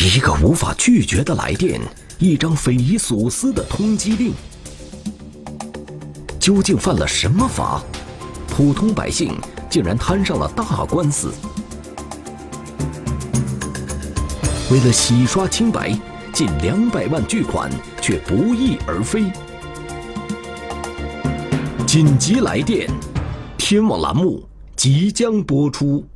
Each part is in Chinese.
一个无法拒绝的来电，一张匪夷所思的通缉令，究竟犯了什么法？普通百姓竟然摊上了大官司。为了洗刷清白，近两百万巨款却不翼而飞。紧急来电，天网栏目即将播出。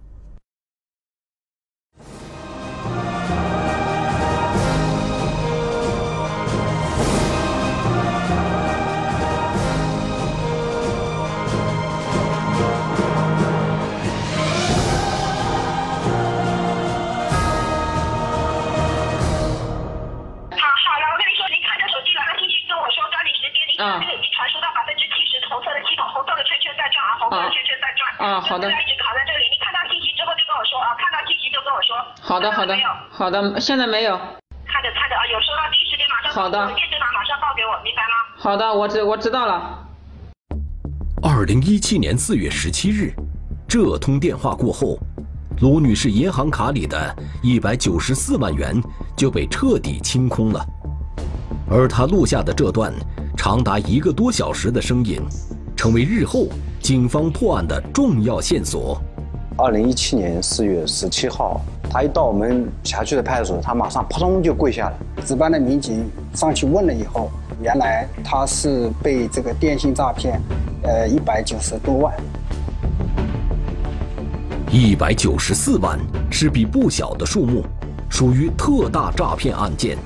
啊，好的。一直卡在这里，你看到信息之后就跟我说啊，看到信息就跟我说。好的，好的，好的，现在没有。看着看着啊，有收到，第一时间马上。好的。电视码马上报给我，明白吗？好的，我知我知道了。二零一七年四月十七日，这通电话过后，卢女士银行卡里的一百九十四万元就被彻底清空了，而她录下的这段长达一个多小时的声音，成为日后。警方破案的重要线索。二零一七年四月十七号，他一到我们辖区的派出所，他马上扑通就跪下了。值班的民警上去问了以后，原来他是被这个电信诈骗，呃，一百九十多万。一百九十四万是笔不小的数目，属于特大诈骗案件。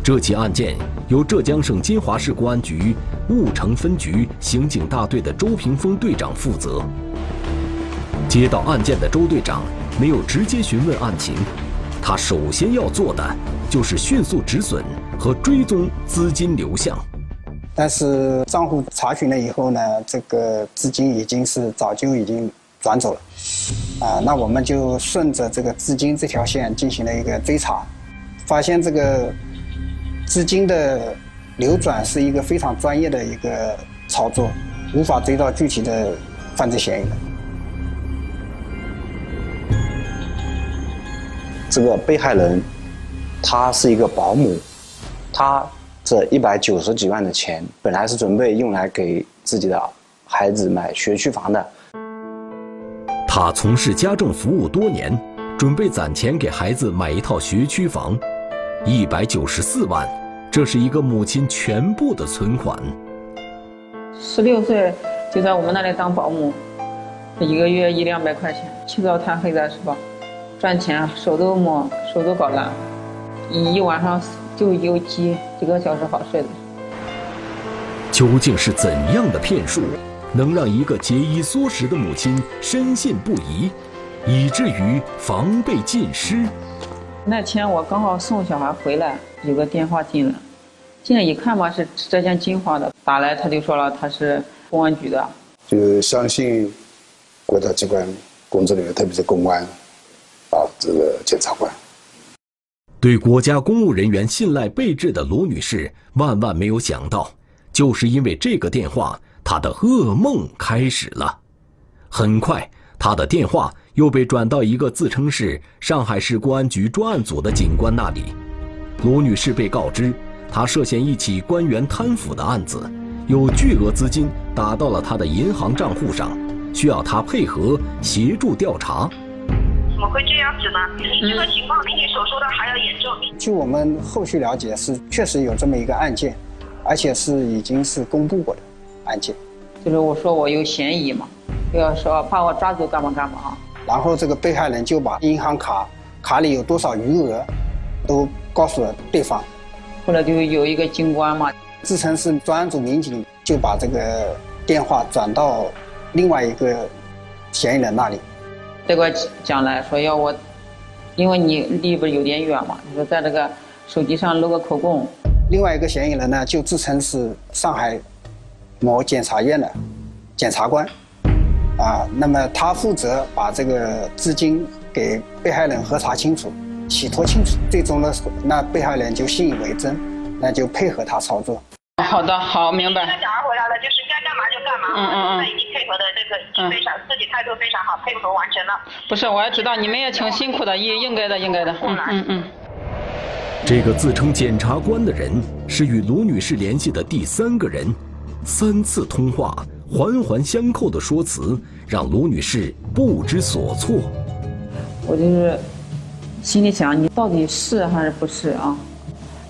这起案件由浙江省金华市公安局婺城分局刑警大队的周平峰队长负责。接到案件的周队长没有直接询问案情，他首先要做的就是迅速止损和追踪资金流向。但是账户查询了以后呢，这个资金已经是早就已经转走了。啊，那我们就顺着这个资金这条线进行了一个追查，发现这个。资金的流转是一个非常专业的一个操作，无法追到具体的犯罪嫌疑人。这个被害人，她是一个保姆，她这一百九十几万的钱本来是准备用来给自己的孩子买学区房的。他从事家政服务多年，准备攒钱给孩子买一套学区房。一百九十四万，这是一个母亲全部的存款。十六岁就在我们那里当保姆，一个月一两百块钱，起早贪黑的是吧？赚钱手都摸，手都搞烂，一一晚上就有几几个小时好睡的。究竟是怎样的骗术，能让一个节衣缩食的母亲深信不疑，以至于防备尽失？那天我刚好送小孩回来，有个电话进来，进来一看嘛是浙江金华的打来，他就说了他是公安局的，就相信国家机关工作人员，特别是公安啊这个检察官。对国家公务人员信赖备至的卢女士，万万没有想到，就是因为这个电话，她的噩梦开始了。很快，她的电话。又被转到一个自称是上海市公安局专案组的警官那里。卢女士被告知，她涉嫌一起官员贪腐的案子，有巨额资金打到了她的银行账户上，需要她配合协助调查。怎么会这样子呢？这个情况比你所说的还要严重。据我们后续了解，是确实有这么一个案件，而且是已经是公布过的案件。就是我说我有嫌疑嘛，不要说怕我抓走干嘛干嘛啊。然后这个被害人就把银行卡卡里有多少余额，都告诉了对方。后来就有一个警官嘛，自称是专案组民警，就把这个电话转到另外一个嫌疑人那里。这个讲来说要我，因为你离不有点远嘛，你说在这个手机上录个口供。另外一个嫌疑人呢，就自称是上海某检察院的检察官。啊，那么他负责把这个资金给被害人核查清楚、洗脱清楚，最终呢，那被害人就信以为真，那就配合他操作。好的，好，明白。那小孩回来了，就是该干嘛就干嘛。嗯嗯嗯。已经配合的这个非常，自己态度非常好，配合完成了。不是，我也知道你们也挺辛苦的，应应该的，应该的。嗯嗯嗯。这个自称检察官的人是与卢女士联系的第三个人，三次通话环环相扣的说辞让卢女士不知所措。我就是心里想，你到底是还是不是啊？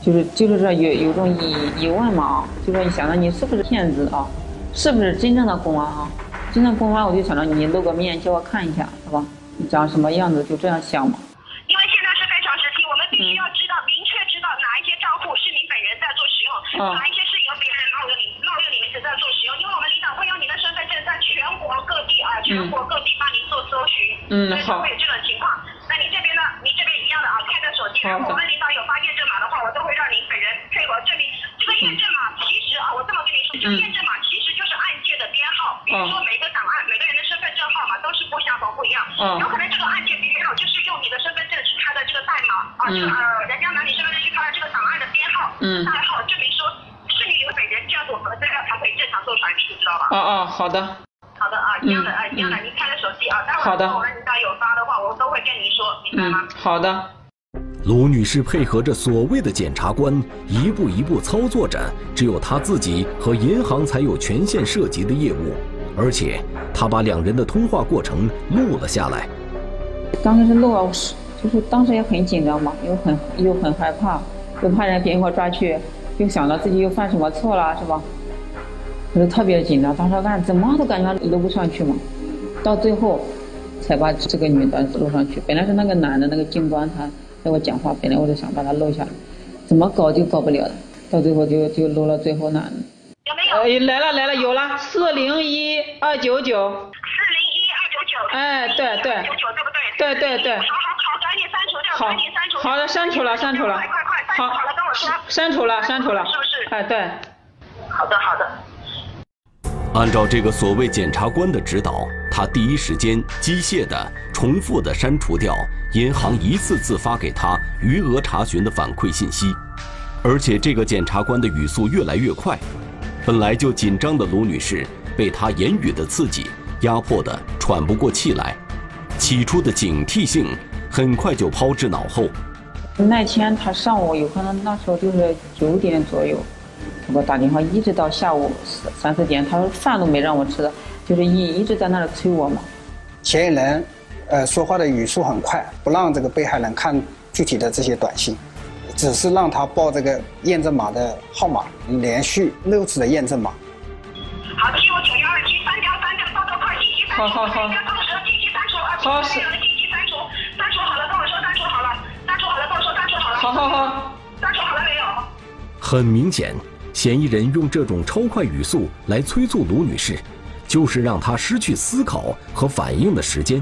就是就是这有有种疑疑问嘛啊，就说你想着你是不是骗子啊？是不是真正的公安啊？真正公安我就想着你露个面叫我看一下，是吧？你长什么样子就这样想嘛。因为现在是非常时期，我们必须要知道明确知道哪一些账户是你本人在做使用，哪一些是由别人冒用你冒用你名字在做使用。因为我们领导会用你的身份证在全国各地啊，全国各地帮您做搜寻，嗯，好。会有这种情况。那你这边呢？你这边一样的啊，开个手机，如果我们领导有发验证码的话，我都会让您本人配合证明。这个验证码其实啊，我这么跟你说，这个验证码其实就是案件的编号。比如说每个档案、每个人的身份证号码都是不相同、不一样。有可能这个案件编号就是用你的身份证去它的这个代码啊，就呃，人家拿你身份证去它的这个档案的编号、嗯代号，证明说是你本人，这样子我们资料才可以正常做传输，知道吧？哦哦，好的机啊，待会儿我们领导有发的话，我都会跟您说，明白吗？好的。卢女士配合着所谓的检察官，一步一步操作着只有她自己和银行才有权限涉及的业务，而且她把两人的通话过程录了下来。当时是录了，就是当时也很紧张嘛，又很又很害怕，又怕人别人给我抓去，又想到自己又犯什么错了，是吧？我就特别紧张，当时按怎么都感觉录不上去嘛，到最后才把这个女的录上去。本来是那个男的，那个警官他跟我讲话，本来我就想把他录下来，怎么搞就搞不了了，到最后就就录了最后那。有没有？来了来了，有了，四零一二九九。四零一二九九。哎，对对。九九对不对？对对对。好好好，赶紧删除掉，赶紧删除。好的，删除了，删除了。快快快，删除好了，跟我说。删除了，删除了。是不是？哎，对。好的好的。按照这个所谓检察官的指导，他第一时间机械的、重复的删除掉银行一次次发给他余额查询的反馈信息，而且这个检察官的语速越来越快，本来就紧张的卢女士被他言语的刺激压迫的喘不过气来，起初的警惕性很快就抛之脑后。那天他上午有可能那时候就是九点左右。给我打电话，一直到下午三四点，他说饭都没让我吃的，就是一一直在那里催我嘛。嫌疑人，呃，说话的语速很快，不让这个被害人看具体的这些短信，只是让他报这个验证码的号码，连续六次的验证码。好，七五九幺二七三幺三六，报告快信息删除，好好好。好是。信息删除，删除好了跟我说删除好了，删除好了跟我说删除好了。好好好。删除好了没有？很明显。嫌疑人用这种超快语速来催促卢女士，就是让她失去思考和反应的时间。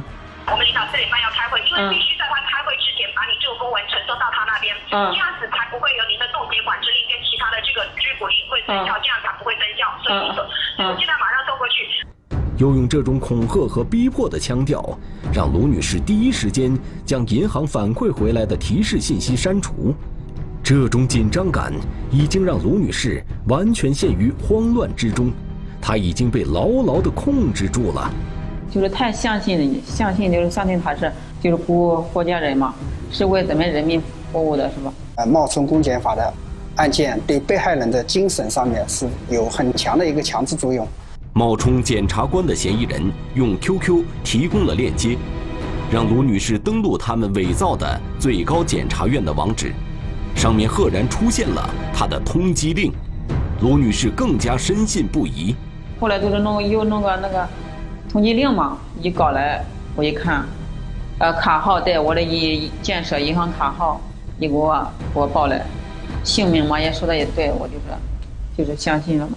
我们领导四点半要开会，因为必须在他开会之前把你这个公文呈送到他那边，这样子才不会有您的冻结管制令跟其他的这个拘捕令会生效，这样才不会生效。所以，我现在马上送过去。又用这种恐吓和逼迫的腔调，让卢女士第一时间将银行反馈回来的提示信息删除。这种紧张感已经让卢女士完全陷于慌乱之中，她已经被牢牢地控制住了。就是太相信，相信就是相信他是就是国国家人嘛，是为咱们人民服务的，是吧？呃，冒充公检法的案件对被害人的精神上面是有很强的一个强制作用。冒充检察官的嫌疑人用 QQ 提供了链接，让卢女士登录他们伪造的最高检察院的网址。上面赫然出现了他的通缉令，卢女士更加深信不疑。后来就是弄又弄个那个通缉令嘛，一搞来我一看，呃，卡号带我的一建设银行卡号，你给我给我报来，姓名嘛也说的也对，我就是就是相信了嘛。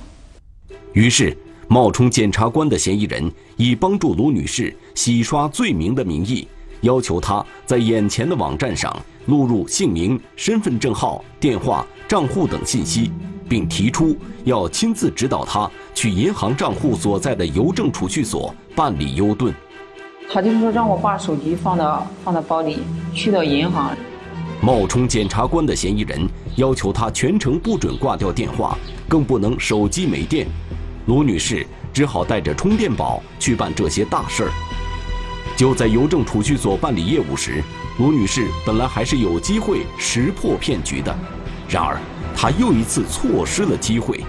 于是，冒充检察官的嫌疑人以帮助卢女士洗刷罪名的名义，要求他在眼前的网站上。录入姓名、身份证号、电话、账户等信息，并提出要亲自指导他去银行账户所在的邮政储蓄所办理优盾。他就是说让我把手机放到放到包里，去到银行。冒充检察官的嫌疑人要求他全程不准挂掉电话，更不能手机没电。卢女士只好带着充电宝去办这些大事儿。就在邮政储蓄所办理业务时。卢女士本来还是有机会识破骗局的，然而她又一次错失了机会。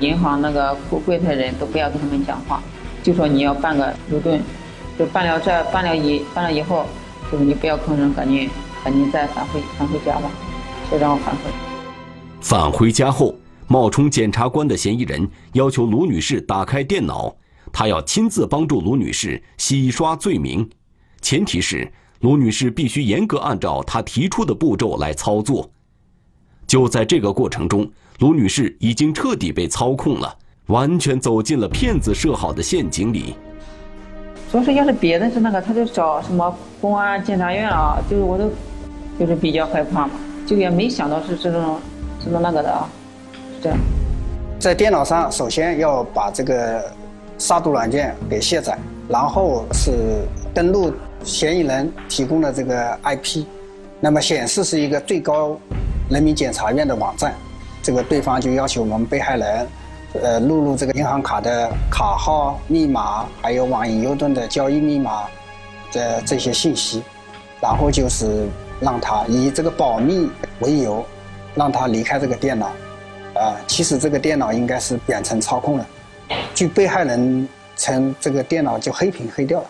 银行那个柜柜台人都不要跟他们讲话，就说你要办个邮盾，就办了这办了以办了以后，就是你不要吭声，赶紧赶紧再返回返回家吧，就让我返回。返回家后，冒充检察官的嫌疑人要求卢女士打开电脑，他要亲自帮助卢女士洗刷罪名，前提是。卢女士必须严格按照他提出的步骤来操作。就在这个过程中，卢女士已经彻底被操控了，完全走进了骗子设好的陷阱里。说是要是别的是那个，他就找什么公安、检察院啊，就是我都就是比较害怕嘛，就也没想到是这种这种那个的啊，是这样。在电脑上，首先要把这个杀毒软件给卸载，然后是登录。嫌疑人提供的这个 IP，那么显示是一个最高人民检察院的网站，这个对方就要求我们被害人，呃，录入这个银行卡的卡号、密码，还有网银邮盾的交易密码的这些信息，然后就是让他以这个保密为由，让他离开这个电脑，啊，其实这个电脑应该是远程操控的，据被害人称，这个电脑就黑屏黑掉了。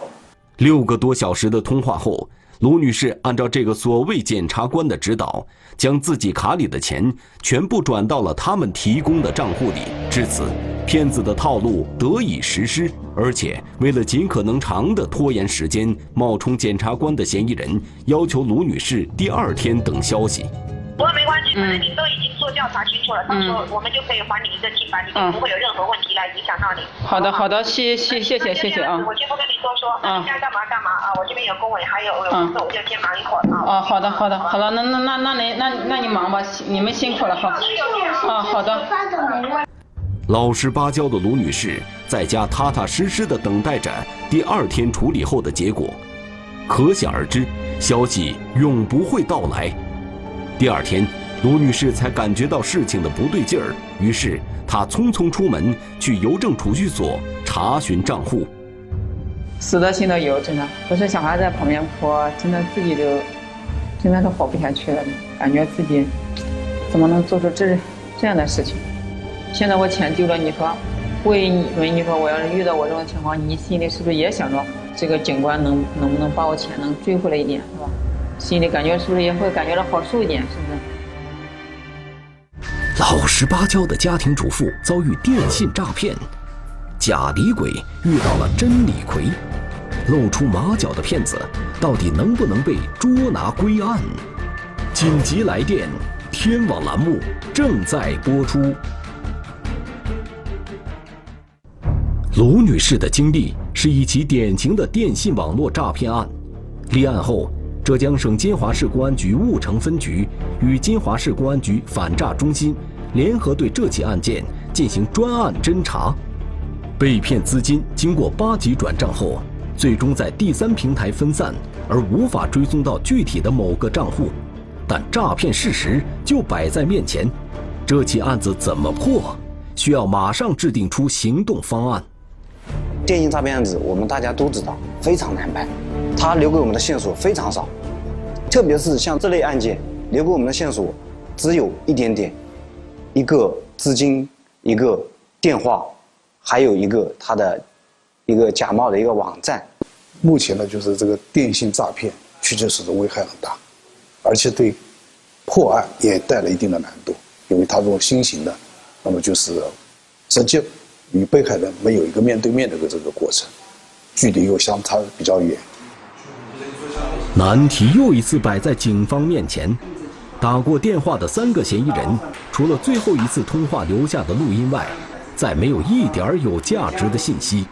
六个多小时的通话后，卢女士按照这个所谓检察官的指导，将自己卡里的钱全部转到了他们提供的账户里。至此，骗子的套路得以实施。而且，为了尽可能长的拖延时间，冒充检察官的嫌疑人要求卢女士第二天等消息。不过没关系，反正你都已经做调查清楚了，到时候我们就可以还你一个清白，你就不会有任何问题来影响到你。好的，好的，谢谢谢谢谢谢啊。我先不跟你多说，你该干嘛干嘛啊？我这边有工委，还有有工作，我就先忙一会儿啊。哦，好的好的，好了，那那那那您那那你忙吧，你们辛苦了哈。啊，好的。老实巴交的卢女士在家踏踏实实的等待着第二天处理后的结果，可想而知，消息永不会到来。第二天，卢女士才感觉到事情的不对劲儿，于是她匆匆出门去邮政储蓄所查询账户。死的心都有，真的不是小孩在旁边哭，真的自己都真的是活不下去了，感觉自己怎么能做出这这样的事情？现在我钱丢了，你说，为为你说我要是遇到我这种情况，你心里是不是也想着这个警官能能不能把我钱能追回来一点，是吧？心里感觉是不是也会感觉到好受一点？是不是？老实巴交的家庭主妇遭遇电信诈骗，假李鬼遇到了真李逵，露出马脚的骗子到底能不能被捉拿归案？紧急来电，天网栏目正在播出。卢女士的经历是一起典型的电信网络诈骗案，立案后。浙江省金华市公安局婺城分局与金华市公安局反诈中心联合对这起案件进行专案侦查。被骗资金经过八级转账后，最终在第三平台分散，而无法追踪到具体的某个账户。但诈骗事实就摆在面前，这起案子怎么破？需要马上制定出行动方案。电信诈骗案子，我们大家都知道，非常难办。他留给我们的线索非常少，特别是像这类案件，留给我们的线索只有一点点，一个资金，一个电话，还有一个他的一个假冒的一个网站。目前呢，就是这个电信诈骗确确实实危害很大，而且对破案也带来一定的难度，因为它这种新型的，那么就是直接与被害人没有一个面对面的这个过程，距离又相差比较远。难题又一次摆在警方面前，打过电话的三个嫌疑人，除了最后一次通话留下的录音外，再没有一点有价值的信息。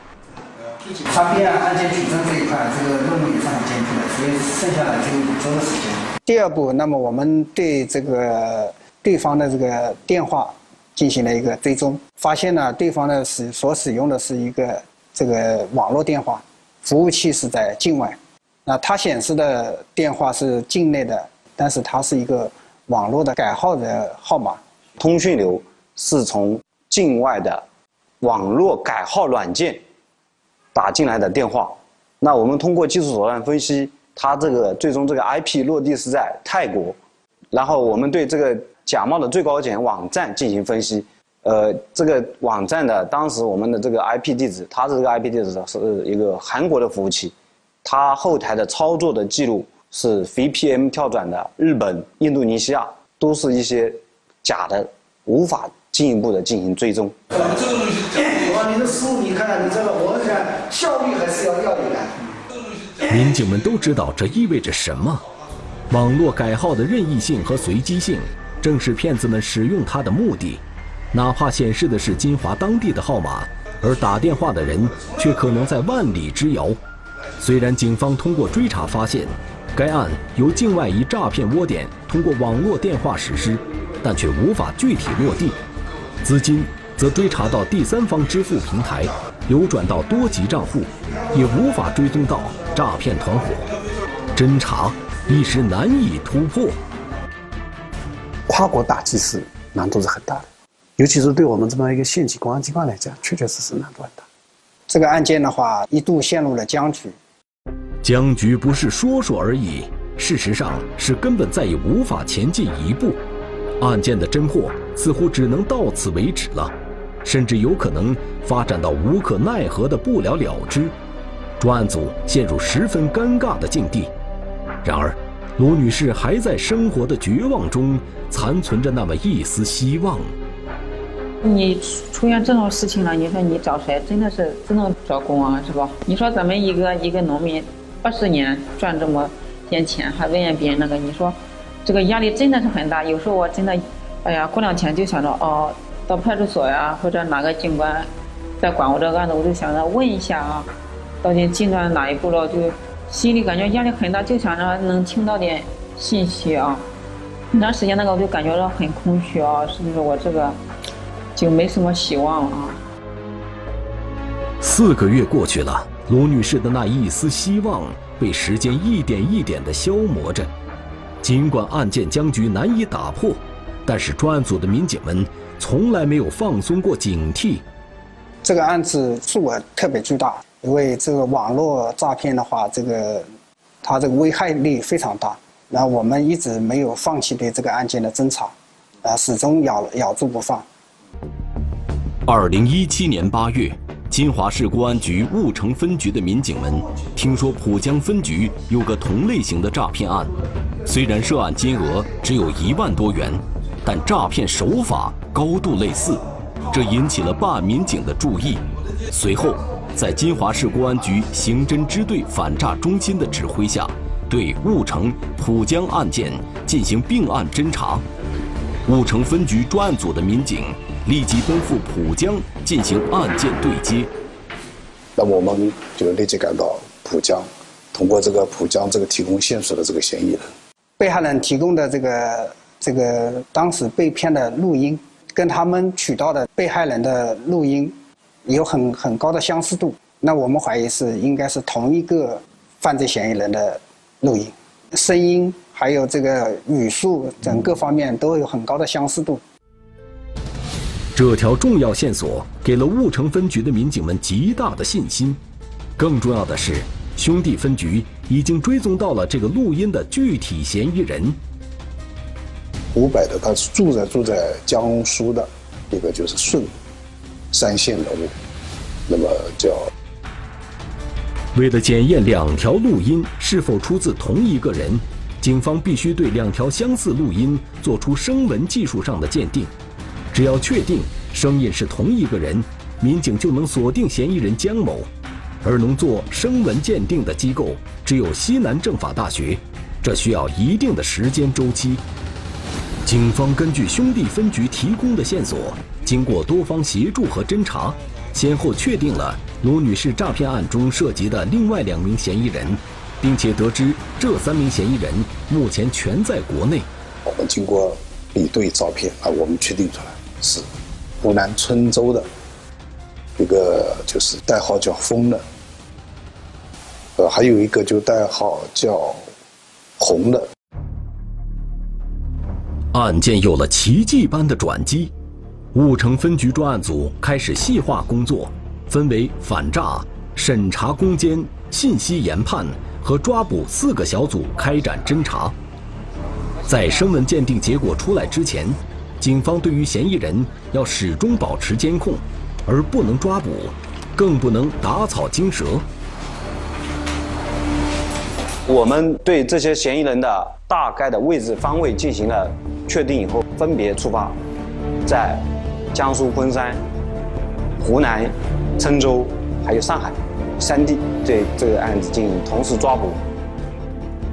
他编案件取证这一块，这个任务也是很艰巨的，所以剩下的就五周的时间。第二步，那么我们对这个对方的这个电话进行了一个追踪，发现呢，对方的使所使用的是一个这个网络电话，服务器是在境外。那它显示的电话是境内的，但是它是一个网络的改号的号码，通讯流是从境外的网络改号软件打进来的电话。那我们通过技术手段分析，他这个最终这个 IP 落地是在泰国，然后我们对这个假冒的最高检网站进行分析，呃，这个网站的当时我们的这个 IP 地址，它的这个 IP 地址是一个韩国的服务器，它后台的操作的记录是 VPN 跳转的日本、印度尼西亚，都是一些假的，无法进一步的进行追踪。这个东西假的，你的思路你看，你这个我看效率还是要要一点。民警们都知道这意味着什么，网络改号的任意性和随机性，正是骗子们使用它的目的。哪怕显示的是金华当地的号码，而打电话的人却可能在万里之遥。虽然警方通过追查发现，该案由境外一诈骗窝点通过网络电话实施，但却无法具体落地。资金则追查到第三方支付平台，流转到多级账户，也无法追踪到。诈骗团伙侦查一时难以突破，跨国打击是难度是很大的，尤其是对我们这么一个县级公安机关来讲，确确实实难度很大。这个案件的话，一度陷入了僵局。僵局不是说说而已，事实上是根本再也无法前进一步。案件的侦破似乎只能到此为止了，甚至有可能发展到无可奈何的不了了之。专案组陷入十分尴尬的境地，然而，卢女士还在生活的绝望中残存着那么一丝希望。你出现这种事情了，你说你找谁？真的是只能找公安，是吧？你说咱们一个一个农民，八十年赚这么点钱，还问人别人那个，你说这个压力真的是很大。有时候我真的，哎呀，过两天就想着哦，到派出所呀，或者哪个警官在管我这个案子，我就想着问一下啊。到底进展哪一步了？就心里感觉压力很大，就想着能听到点信息啊。很长时间那个我就感觉到很空虚啊，是不是我这个就没什么希望了啊？四个月过去了，卢女士的那一丝希望被时间一点一点的消磨着。尽管案件僵局难以打破，但是专案组的民警们从来没有放松过警惕。这个案子数额特别巨大。因为这个网络诈骗的话，这个它这个危害力非常大，那我们一直没有放弃对这个案件的侦查，啊，始终咬咬住不放。二零一七年八月，金华市公安局婺城分局的民警们听说浦江分局有个同类型的诈骗案，虽然涉案金额只有一万多元，但诈骗手法高度类似，这引起了办案民警的注意。随后。在金华市公安局刑侦支队反诈中心的指挥下，对婺城、浦江案件进行并案侦查。婺城分局专案组的民警立即奔赴浦江进行案件对接。那我们就立即赶到浦江，通过这个浦江这个提供线索的这个嫌疑人，被害人提供的这个这个当时被骗的录音，跟他们取到的被害人的录音。有很很高的相似度，那我们怀疑是应该是同一个犯罪嫌疑人的录音，声音还有这个语速等各方面都有很高的相似度。这条重要线索给了婺城分局的民警们极大的信心。更重要的是，兄弟分局已经追踪到了这个录音的具体嫌疑人。湖北的，他是住在住在江苏的一个就是顺。三线人物，那么叫。为了检验两条录音是否出自同一个人，警方必须对两条相似录音做出声纹技术上的鉴定。只要确定声音是同一个人，民警就能锁定嫌疑人江某。而能做声纹鉴定的机构只有西南政法大学，这需要一定的时间周期。警方根据兄弟分局提供的线索。经过多方协助和侦查，先后确定了卢女士诈骗案中涉及的另外两名嫌疑人，并且得知这三名嫌疑人目前全在国内。我们经过比对照片啊，我们确定出来是湖南郴州的一个，就是代号叫“风”的，呃，还有一个就代号叫“红”的。案件有了奇迹般的转机。婺城分局专案组开始细化工作，分为反诈、审查攻坚、信息研判和抓捕四个小组开展侦查。在声纹鉴定结果出来之前，警方对于嫌疑人要始终保持监控，而不能抓捕，更不能打草惊蛇。我们对这些嫌疑人的大概的位置方位进行了确定以后，分别出发，在江苏昆山、湖南郴州还有上海三地对这个案子进行同时抓捕。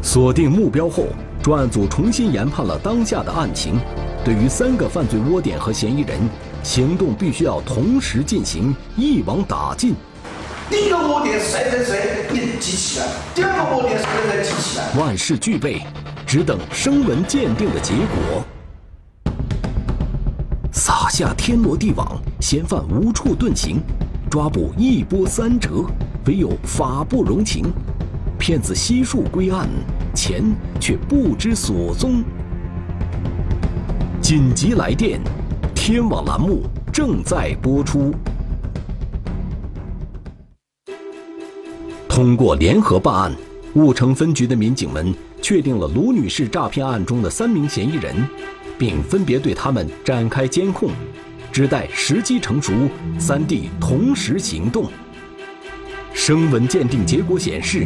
锁定目标后，专案组重新研判了当下的案情，对于三个犯罪窝点和嫌疑人，行动必须要同时进行，一网打尽。第一个窝点谁谁谁，你记起来；第二个窝点谁谁谁记起来。万事俱备，只等声纹鉴定的结果。撒下天罗地网，嫌犯无处遁形，抓捕一波三折，唯有法不容情。骗子悉数归案，钱却不知所踪。紧急来电，天网栏目正在播出。通过联合办案，婺城分局的民警们确定了卢女士诈骗案中的三名嫌疑人，并分别对他们展开监控，只待时机成熟，三地同时行动。声纹鉴定结果显示，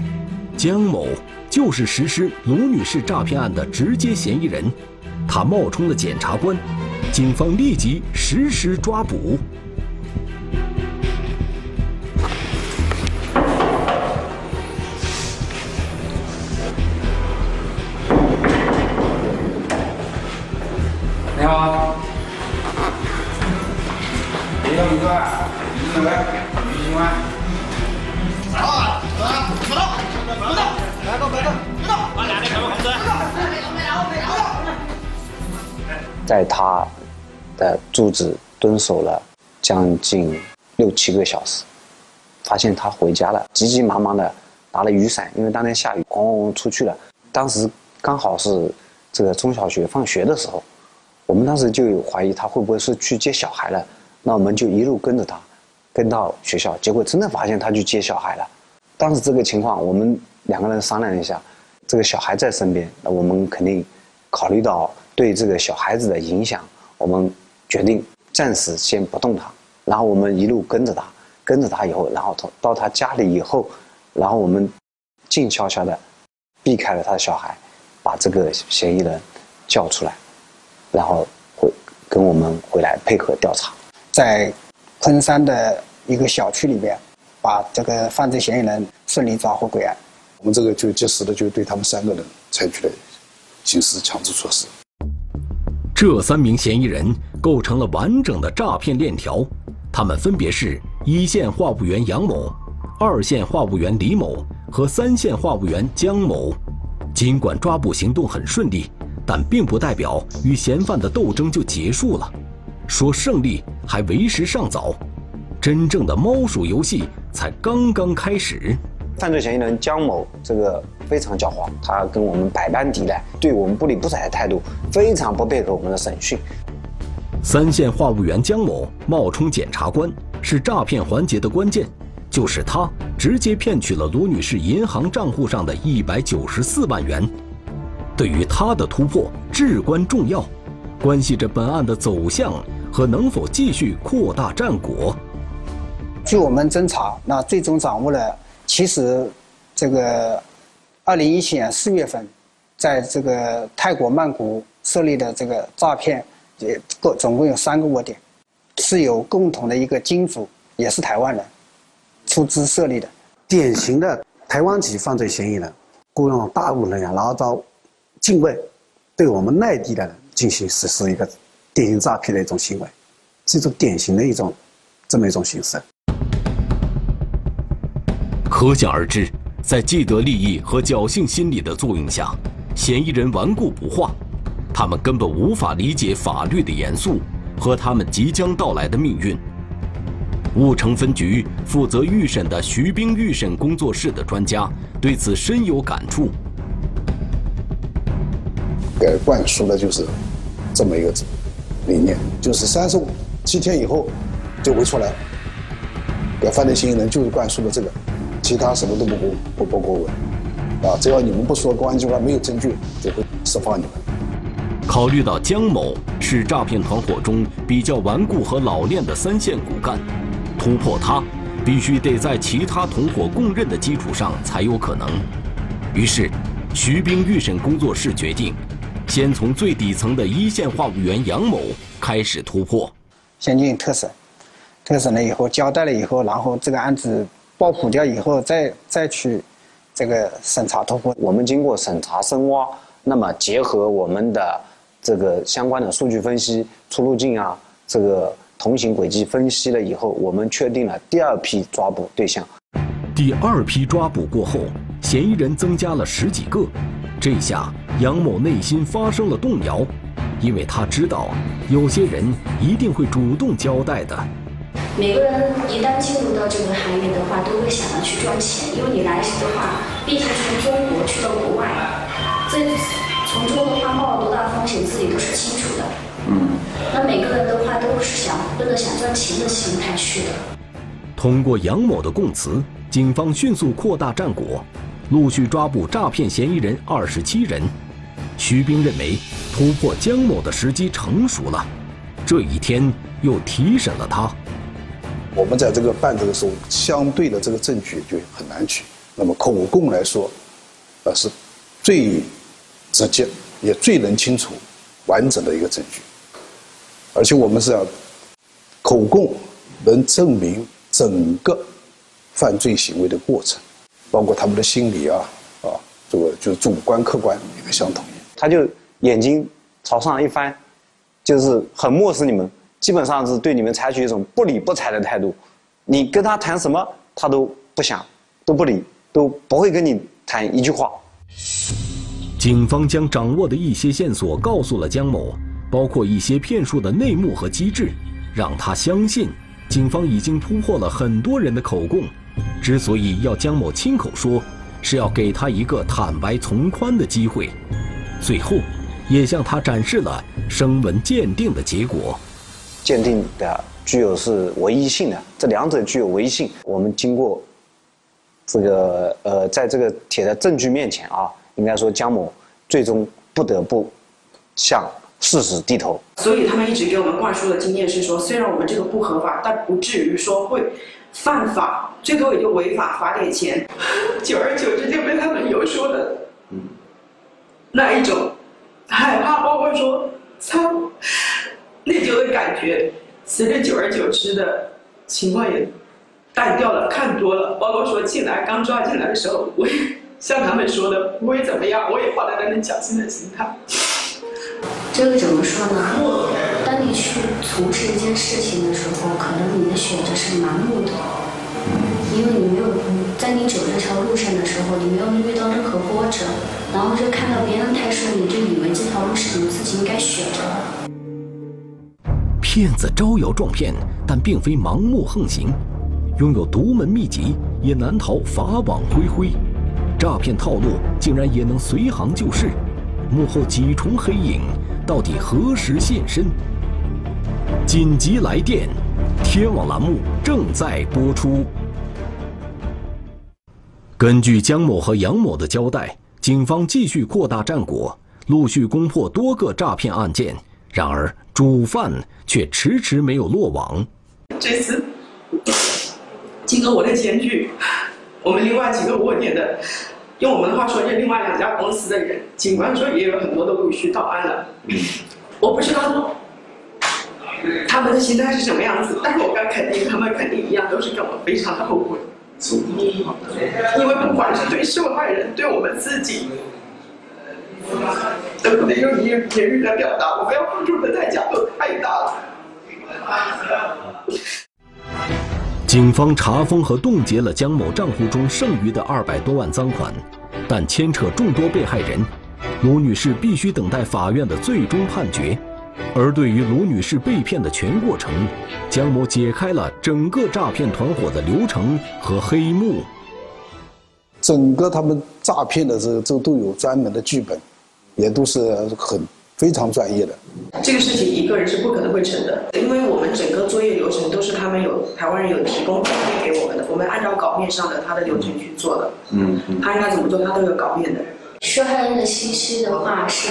江某就是实施卢女士诈骗案的直接嫌疑人，他冒充了检察官，警方立即实施抓捕。他的住址蹲守了将近六七个小时，发现他回家了，急急忙忙的拿了雨伞，因为当天下雨，咣咣出去了。当时刚好是这个中小学放学的时候，我们当时就有怀疑他会不会是去接小孩了，那我们就一路跟着他，跟到学校，结果真的发现他去接小孩了。当时这个情况，我们两个人商量一下，这个小孩在身边，那我们肯定考虑到对这个小孩子的影响，我们决定暂时先不动他，然后我们一路跟着他，跟着他以后，然后到到他家里以后，然后我们静悄悄的避开了他的小孩，把这个嫌疑人叫出来，然后会跟我们回来配合调查。在昆山的一个小区里边，把这个犯罪嫌疑人顺利抓获归案。我们这个就及时的就对他们三个人采取了刑事强制措施。这三名嫌疑人构成了完整的诈骗链条，他们分别是一线话务员杨某、二线话务员李某和三线话务员江某。尽管抓捕行动很顺利，但并不代表与嫌犯的斗争就结束了。说胜利还为时尚早，真正的猫鼠游戏才刚刚开始。犯罪嫌疑人江某这个非常狡猾，他跟我们百般抵赖，对我们不理不睬的态度，非常不配合我们的审讯。三线话务员江某冒充检察官，是诈骗环节的关键，就是他直接骗取了卢女士银行账户上的一百九十四万元。对于他的突破至关重要，关系着本案的走向和能否继续扩大战果。据我们侦查，那最终掌握了，其实这个二零一七年四月份，在这个泰国曼谷设立的这个诈骗，也共总共有三个窝点，是有共同的一个金主，也是台湾人出资设立的。典型的台湾籍犯罪嫌疑人，雇佣大陆人员，然后到境外，对我们内地的人进行实施一个典型诈骗的一种行为，是一种典型的一种这么一种形式。可想而知，在既得利益和侥幸心理的作用下，嫌疑人顽固不化，他们根本无法理解法律的严肃和他们即将到来的命运。婺城分局负责预审的徐兵预审工作室的专家对此深有感触。给灌输的就是这么一个理念，就是三十七天以后就会出来。给犯罪嫌疑人就是灌输的这个，其他什么都不过不不过问。啊，只要你们不说公安机关没有证据，就会释放你们。考虑到姜某是诈骗团伙中比较顽固和老练的三线骨干，突破他，必须得在其他同伙供认的基础上才有可能。于是，徐兵预审工作室决定，先从最底层的一线话务员杨某开始突破。先进行特审，特审了以后交代了以后，然后这个案子爆普掉以后，再再去这个审查突破。我们经过审查深挖，那么结合我们的这个相关的数据分析、出入境啊，这个同行轨迹分析了以后，我们确定了第二批抓捕对象。第二批抓捕过后，嫌疑人增加了十几个，这下杨某内心发生了动摇。因为他知道，有些人一定会主动交代的。每个人一旦进入到这个行业的话，都会想要去赚钱。因为你来时的话，毕竟从中国去到国外，这从中的话冒了多大风险，自己都是清楚的。嗯。那每个人的话都是想奔着想赚钱的心态去的。通过杨某的供词，警方迅速扩大战果，陆续抓捕诈骗嫌疑人二十七人。徐兵认为，突破江某的时机成熟了，这一天又提审了他。我们在这个办这个时候，相对的这个证据就很难取。那么口供来说，呃，是最直接也最能清楚完整的一个证据。而且我们是要口供能证明整个犯罪行为的过程，包括他们的心理啊啊，这个就是主观客观一个相统一。他就眼睛朝上一翻，就是很漠视你们，基本上是对你们采取一种不理不睬的态度。你跟他谈什么，他都不想，都不理，都不会跟你谈一句话。警方将掌握的一些线索告诉了姜某，包括一些骗术的内幕和机制，让他相信警方已经突破了很多人的口供。之所以要姜某亲口说，是要给他一个坦白从宽的机会。最后，也向他展示了声纹鉴定的结果。鉴定的具有是唯一性的，这两者具有唯一性。我们经过这个呃，在这个铁的证据面前啊，应该说江某最终不得不向事实低头。所以他们一直给我们灌输的经验是说，虽然我们这个不合法，但不至于说会犯法，最多也就违法罚点钱。久而久之就被他们游说的。那一种害怕，包括说操内疚的感觉，随着久而久之的情况也淡掉了，看多了。包括说进来刚抓进来的时候，我也像他们说的不会怎么样，我也抱着那种侥幸的心态。这个怎么说呢？当你去从事一件事情的时候，可能你的选择是盲目的，因为你没有在你走这条路上的时候，你没有遇到任何波折。然后就看到别人太顺利，就以为这条路是你自己应该选的。骗子招摇撞骗，但并非盲目横行，拥有独门秘籍也难逃法网恢恢。诈骗套路竟然也能随行就市，幕后几重黑影到底何时现身？紧急来电，天网栏目正在播出。根据姜某和杨某的交代。警方继续扩大战果，陆续攻破多个诈骗案件。然而，主犯却迟迟没有落网。这次，经过我的检举，我们另外几个窝点的，用我们的话说，这另外两家公司的人，警官说也有很多都陆续到案了。我不知道他们的心态是什么样子，但是我敢肯定，他们肯定一样，都是跟我非常的后悔。因为不管是对受害人，对我们自己，都不能用言言语来表达，我们要付出的代价都太大了。警方查封和冻结了姜某账户中剩余的二百多万赃款，但牵扯众多被害人，卢女士必须等待法院的最终判决。而对于卢女士被骗的全过程，姜某解开了整个诈骗团伙的流程和黑幕。整个他们诈骗的这这都有专门的剧本，也都是很非常专业的。这个事情一个人是不可能会成的，因为我们整个作业流程都是他们有台湾人有提供稿面给我们的，我们按照稿面上的他的流程去做的。嗯嗯。他应该怎么做，他都有稿面的。受害人的信息的话是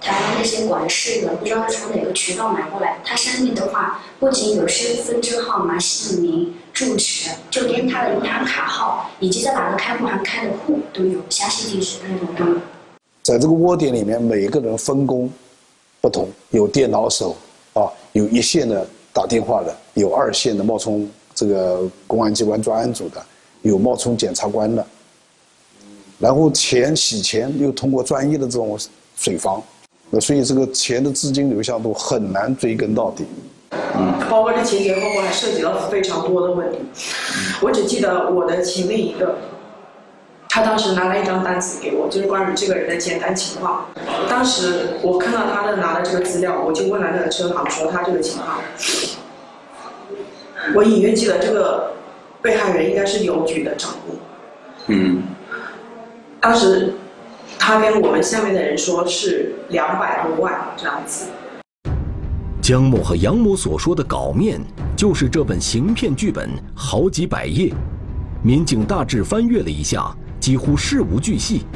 台湾那些管事的，不知道是从哪个渠道买过来。他上面的话不仅有身份证号码、姓名、住址，就连他的银行卡号以及在哪个开户行开的户都有，详细地址那种都有。在这个窝点里面，每个人分工不同，有电脑手啊，有一线的打电话的，有二线的冒充这个公安机关专案组的，有冒充检察官的。然后钱洗钱又通过专业的这种水房，那所以这个钱的资金流向度很难追根到底。嗯，包括这前前后后还涉及到非常多的问题。我只记得我的前面一个，他当时拿了一张单子给我，就是关于这个人的简单情况。当时我看到他的拿的这个资料，我就问了那个车行说他这个情况。我隐约记得这个被害人应该是邮局的账户。嗯。当时他跟我们下面的人说是两百多万这样子。江某和杨某所说的稿面，就是这本行骗剧本，好几百页。民警大致翻阅了一下，几乎事无巨细，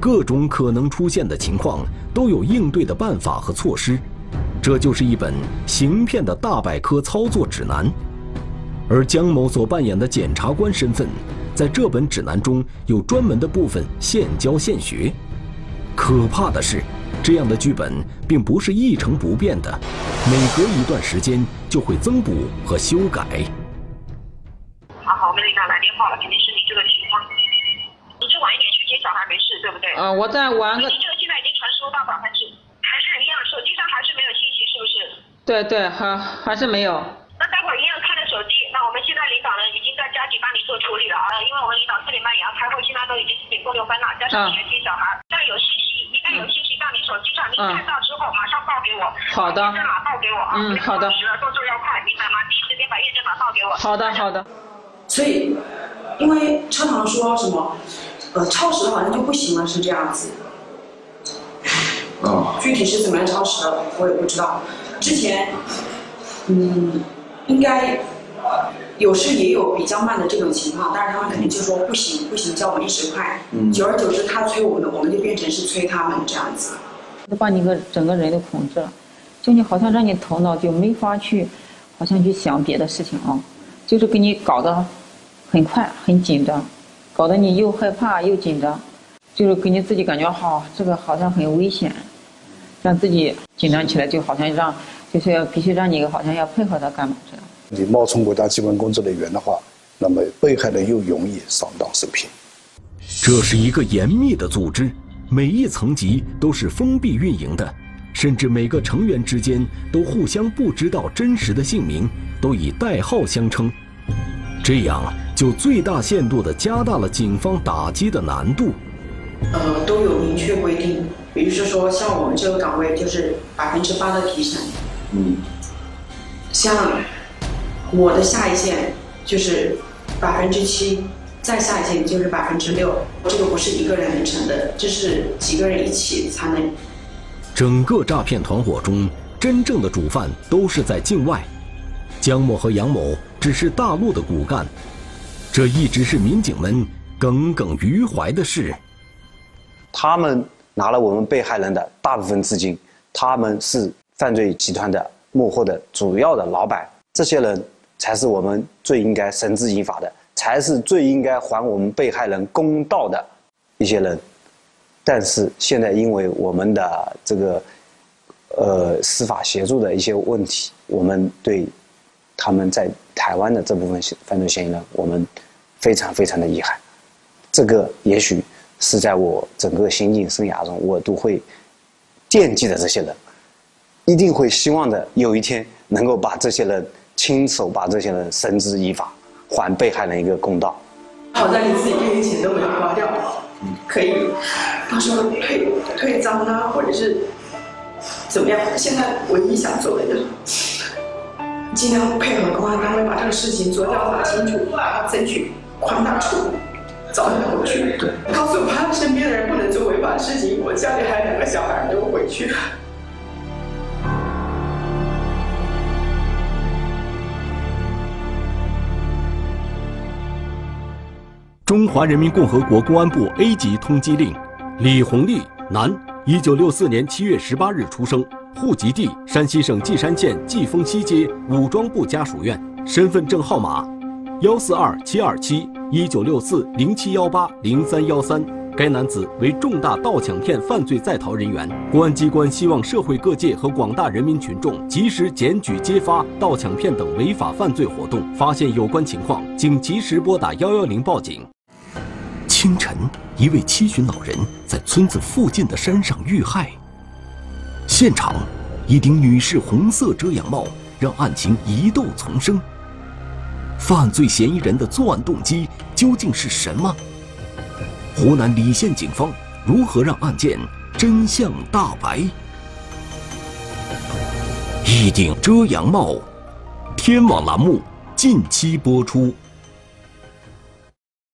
各种可能出现的情况都有应对的办法和措施。这就是一本行骗的大百科操作指南。而江某所扮演的检察官身份。在这本指南中有专门的部分现教现学。可怕的是，这样的剧本并不是一成不变的，每隔一段时间就会增补和修改。好好，我们领导来电话了，肯定是你没事，对不对？啊，我再玩个。你这个现在已经传输到百分之，还是一样，手机上还是没有信息，是不是？对对，还还是没有。那待会儿一样看着手机。那我们现在领导呢，已经在加紧帮你做处理了啊，因为我们领导四点半也要开会，现在都已经四点过六分了，加上你接小孩，再有信息，一旦有信息到你手机上，你看到之后马上报给我。好的。验证码报给我啊。嗯，好的。动作要快，明白吗？第一时间把验证码报给我。好的，好的。所以，因为车行说什么，呃，超时好像就不行了，是这样子。哦。具体是怎么样超时的，我也不知道。之前，嗯，应该。有时也有比较慢的这种情况，但是他们肯定就说不行不行，叫我们一直快。久而久之，他催我们，我们就变成是催他们这样子。就把你个整个人都控制了，就你好像让你头脑就没法去，好像去想别的事情啊，就是给你搞得很快很紧张，搞得你又害怕又紧张，就是给你自己感觉好，这个好像很危险，让自己紧张起来，就好像让就是要必须让你好像要配合他干嘛这样。你冒充国家机关工作人员的话，那么被害人又容易上当受骗。这是一个严密的组织，每一层级都是封闭运营的，甚至每个成员之间都互相不知道真实的姓名，都以代号相称，这样就最大限度地加大了警方打击的难度。呃，都有明确规定，比如说像我们这个岗位就是百分之八的提成，嗯，像。我的下一线就是百分之七，再下一线就是百分之六。这个不是一个人能成的，这是几个人一起才能。整个诈骗团伙中，真正的主犯都是在境外，江某和杨某只是大陆的骨干，这一直是民警们耿耿于怀的事。他们拿了我们被害人的大部分资金，他们是犯罪集团的幕后的主要的老板，这些人。才是我们最应该绳之以法的，才是最应该还我们被害人公道的一些人。但是现在因为我们的这个呃司法协助的一些问题，我们对他们在台湾的这部分犯罪嫌疑人，我们非常非常的遗憾。这个也许是在我整个刑警生涯中，我都会惦记的这些人，一定会希望的有一天能够把这些人。亲手把这些人绳之以法，还被害人一个公道。好在你自己这些钱都没有花掉，可以到时候退退赃啊，或者是怎么样？现在唯一想做的就是尽量配合公安单位把这个事情做调查清楚，争取宽大处理，早点回去。对，告诉他身边的人不能做违法的事情，我家里还有两个小孩，都我回去。中华人民共和国公安部 A 级通缉令：李红利，男，一九六四年七月十八日出生，户籍地山西省稷山县稷峰西街武装部家属院，身份证号码：幺四二七二七一九六四零七幺八零三幺三。该男子为重大盗抢骗犯罪在逃人员。公安机关希望社会各界和广大人民群众及时检举揭发盗抢骗等违法犯罪活动，发现有关情况，请及时拨打幺幺零报警。清晨，一位七旬老人在村子附近的山上遇害。现场，一顶女士红色遮阳帽让案情疑窦丛生。犯罪嫌疑人的作案动机究竟是什么？湖南澧县警方如何让案件真相大白？一顶遮阳帽，天网栏目近期播出。